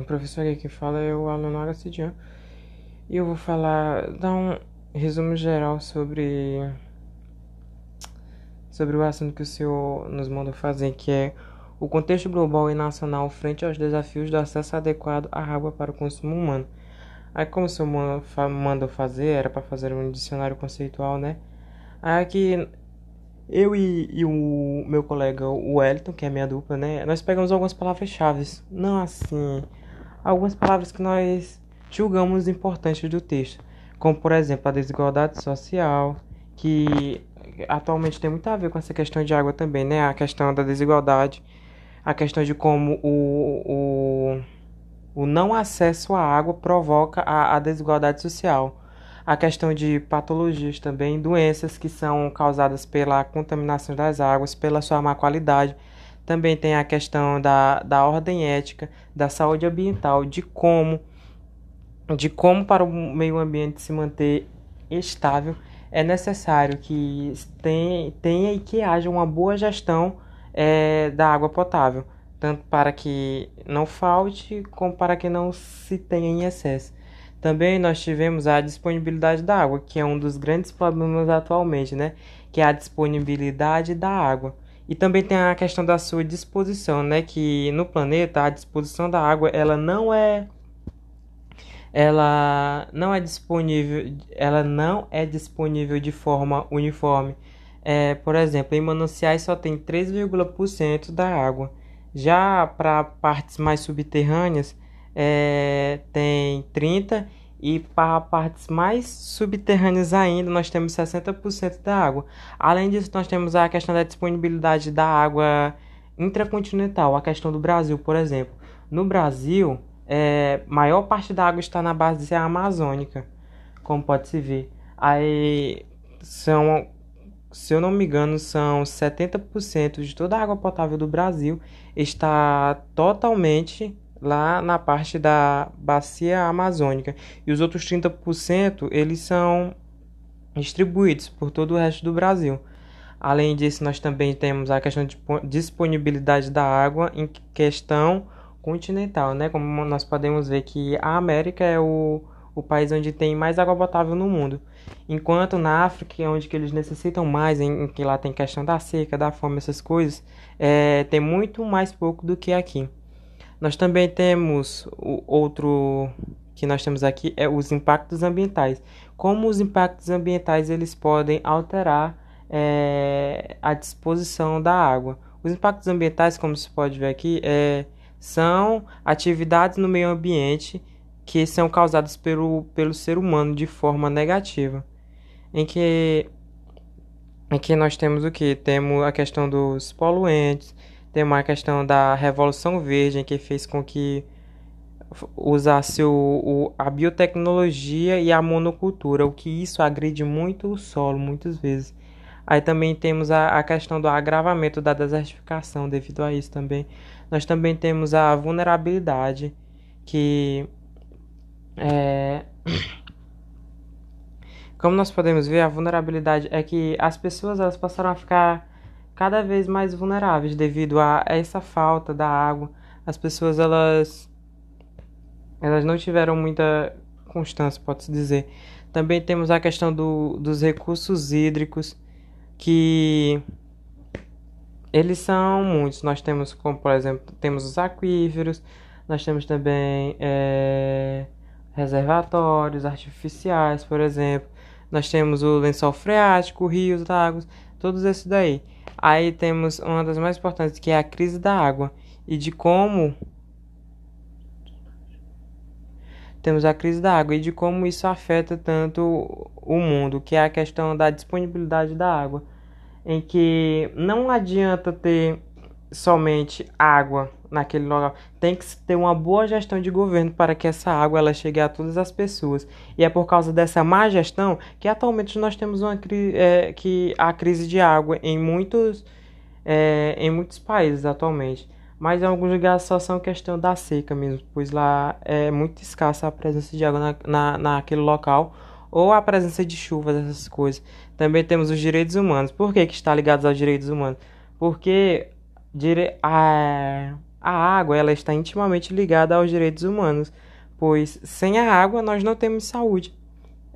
Um professor aqui que fala é o aluno Aracidian. E eu vou falar, dar um resumo geral sobre sobre o assunto que o senhor nos mandou fazer, que é o contexto global e nacional frente aos desafios do acesso adequado à água para o consumo humano. Aí, como o senhor mandou fazer, era para fazer um dicionário conceitual, né? Aí, aqui, eu e, e, o meu colega, o Wellington, que é minha dupla, né? Nós pegamos algumas palavras-chave, não assim, algumas palavras que nós julgamos importantes do texto, como, por exemplo, a desigualdade social, que atualmente tem muito a ver com essa questão de água também, né? A questão da desigualdade, a questão de como o, o, o não acesso à água provoca a, a desigualdade social. A questão de patologias também, doenças que são causadas pela contaminação das águas, pela sua má qualidade. Também tem a questão da, da ordem ética, da saúde ambiental, de como, de como para o meio ambiente se manter estável é necessário que tenha, tenha e que haja uma boa gestão é, da água potável, tanto para que não falte como para que não se tenha em excesso. Também nós tivemos a disponibilidade da água, que é um dos grandes problemas atualmente, né? Que é a disponibilidade da água. E também tem a questão da sua disposição, né? Que no planeta a disposição da água ela não é ela não é disponível, ela não é disponível de forma uniforme. É, por exemplo, em mananciais só tem 3,% da água. Já para partes mais subterrâneas é, tem 30 e para partes mais subterrâneas ainda nós temos 60% da água. Além disso, nós temos a questão da disponibilidade da água intracontinental, a questão do Brasil, por exemplo. No Brasil, é, maior parte da água está na base amazônica, como pode se ver. Aí são, se eu não me engano, são 70% de toda a água potável do Brasil está totalmente lá na parte da bacia amazônica e os outros 30% eles são distribuídos por todo o resto do Brasil. Além disso, nós também temos a questão de disponibilidade da água em questão continental, né? Como nós podemos ver que a América é o, o país onde tem mais água potável no mundo. Enquanto na África, onde que eles necessitam mais, em, em que lá tem questão da seca, da fome, essas coisas, é, tem muito mais pouco do que aqui. Nós também temos o outro que nós temos aqui é os impactos ambientais. Como os impactos ambientais eles podem alterar é, a disposição da água. Os impactos ambientais, como se pode ver aqui, é são atividades no meio ambiente que são causadas pelo, pelo ser humano de forma negativa. Em que, em que nós temos o que? Temos a questão dos poluentes, temos a questão da Revolução Verde, que fez com que usasse o, o, a biotecnologia e a monocultura, o que isso agride muito o solo, muitas vezes. Aí também temos a, a questão do agravamento da desertificação devido a isso também. Nós também temos a vulnerabilidade, que é... Como nós podemos ver, a vulnerabilidade é que as pessoas elas passaram a ficar cada vez mais vulneráveis devido a essa falta da água. As pessoas elas elas não tiveram muita constância, pode-se dizer. Também temos a questão do, dos recursos hídricos que eles são muitos. Nós temos, como por exemplo, temos os aquíferos, nós temos também é, reservatórios artificiais, por exemplo. Nós temos o lençol freático, rios, lagos, todos esses daí. Aí temos uma das mais importantes, que é a crise da água. E de como temos a crise da água e de como isso afeta tanto o mundo, que é a questão da disponibilidade da água, em que não adianta ter somente água naquele local, tem que ter uma boa gestão de governo para que essa água ela chegue a todas as pessoas. E é por causa dessa má gestão que atualmente nós temos uma é, que a crise de água em muitos é, em muitos países atualmente. Mas em alguns lugares só são questão da seca mesmo, pois lá é muito escassa a presença de água na, na, naquele local ou a presença de chuvas, essas coisas. Também temos os direitos humanos. Por que, que está ligados aos direitos humanos? Porque dire... a... a água ela está intimamente ligada aos direitos humanos, pois sem a água nós não temos saúde.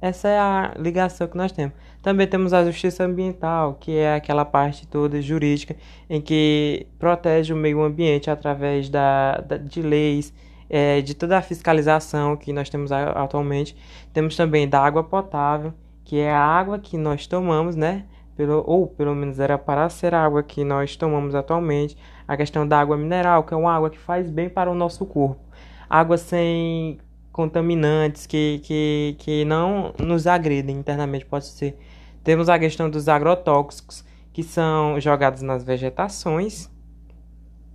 Essa é a ligação que nós temos. Também temos a justiça ambiental, que é aquela parte toda jurídica em que protege o meio ambiente através da, da de leis, é, de toda a fiscalização que nós temos atualmente. Temos também da água potável, que é a água que nós tomamos, né? Pelo, ou pelo menos era para ser a água que nós tomamos atualmente. A questão da água mineral, que é uma água que faz bem para o nosso corpo. Água sem contaminantes que, que, que não nos agredem internamente, pode ser. Temos a questão dos agrotóxicos, que são jogados nas vegetações,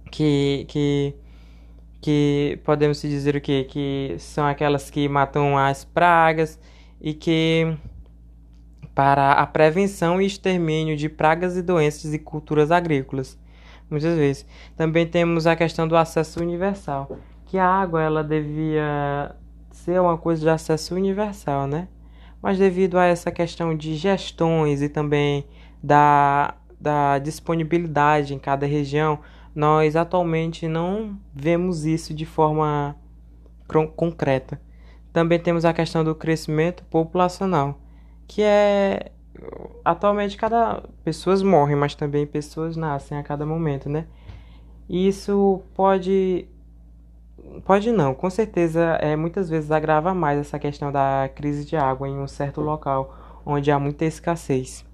que, que, que podemos dizer o quê? Que são aquelas que matam as pragas e que para a prevenção e extermínio de pragas e doenças e culturas agrícolas. Muitas vezes. Também temos a questão do acesso universal, que a água ela devia ser uma coisa de acesso universal, né? Mas devido a essa questão de gestões e também da, da disponibilidade em cada região, nós atualmente não vemos isso de forma concreta. Também temos a questão do crescimento populacional, que é atualmente cada pessoas morrem, mas também pessoas nascem a cada momento, né? E isso pode Pode não, com certeza é, muitas vezes agrava mais essa questão da crise de água em um certo local onde há muita escassez.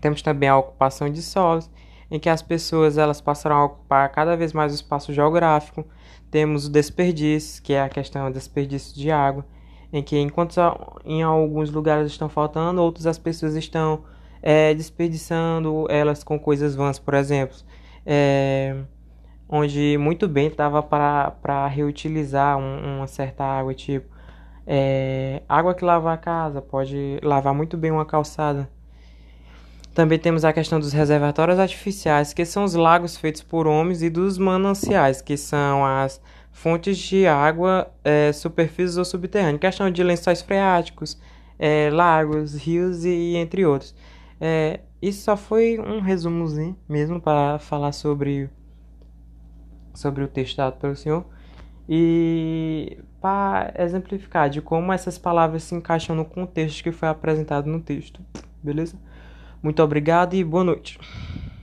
Temos também a ocupação de solos, em que as pessoas elas passarão a ocupar cada vez mais o espaço geográfico. Temos o desperdício, que é a questão do desperdício de água, em que enquanto em alguns lugares estão faltando, outros as pessoas estão é, desperdiçando elas com coisas vãs, por exemplo. É, onde muito bem dava para reutilizar um, uma certa água, tipo é, água que lava a casa, pode lavar muito bem uma calçada. Também temos a questão dos reservatórios artificiais, que são os lagos feitos por homens, e dos mananciais, que são as fontes de água é, superfícies ou subterrâneas. Questão de lençóis freáticos, é, lagos, rios e entre outros. É, isso só foi um resumozinho mesmo para falar sobre sobre o texto dado pelo Senhor e para exemplificar de como essas palavras se encaixam no contexto que foi apresentado no texto. Beleza? Muito obrigado e boa noite.